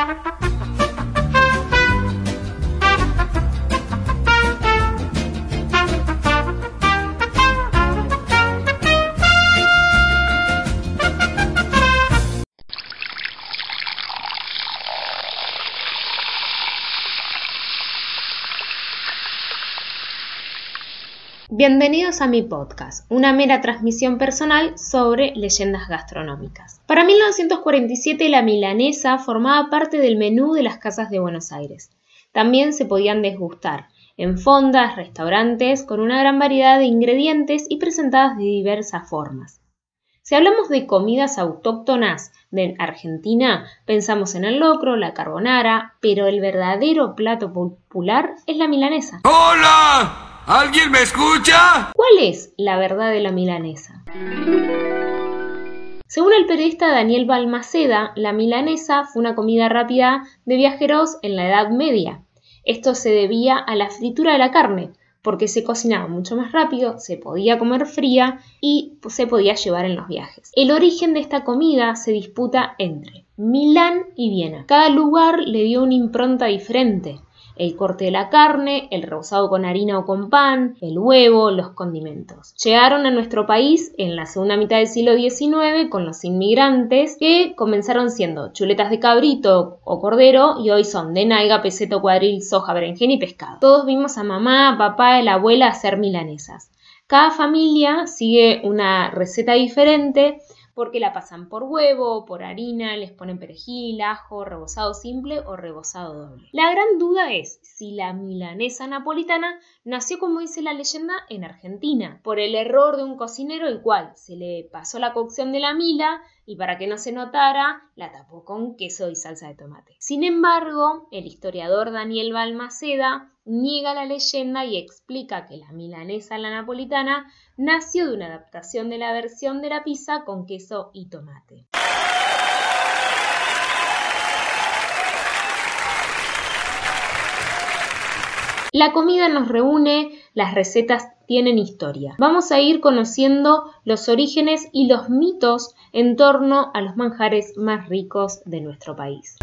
Thank you. Bienvenidos a mi podcast, una mera transmisión personal sobre leyendas gastronómicas. Para 1947 la milanesa formaba parte del menú de las casas de Buenos Aires. También se podían desgustar en fondas, restaurantes, con una gran variedad de ingredientes y presentadas de diversas formas. Si hablamos de comidas autóctonas de Argentina, pensamos en el locro, la carbonara, pero el verdadero plato popular es la milanesa. ¡Hola! ¿Alguien me escucha? ¿Cuál es la verdad de la milanesa? Según el periodista Daniel Balmaceda, la milanesa fue una comida rápida de viajeros en la Edad Media. Esto se debía a la fritura de la carne, porque se cocinaba mucho más rápido, se podía comer fría y se podía llevar en los viajes. El origen de esta comida se disputa entre Milán y Viena. Cada lugar le dio una impronta diferente el corte de la carne, el rebozado con harina o con pan, el huevo, los condimentos. Llegaron a nuestro país en la segunda mitad del siglo XIX con los inmigrantes que comenzaron siendo chuletas de cabrito o cordero y hoy son de naiga, peseto, cuadril, soja, berenjena y pescado. Todos vimos a mamá, papá y la abuela hacer milanesas. Cada familia sigue una receta diferente porque la pasan por huevo, por harina, les ponen perejil, ajo, rebozado simple o rebozado doble. La gran duda es si la milanesa napolitana nació, como dice la leyenda, en Argentina, por el error de un cocinero el cual se le pasó la cocción de la mila y para que no se notara, la tapó con queso y salsa de tomate. Sin embargo, el historiador Daniel Balmaceda niega la leyenda y explica que la milanesa la napolitana nació de una adaptación de la versión de la pizza con queso y tomate. La comida nos reúne, las recetas tienen historia. Vamos a ir conociendo los orígenes y los mitos en torno a los manjares más ricos de nuestro país.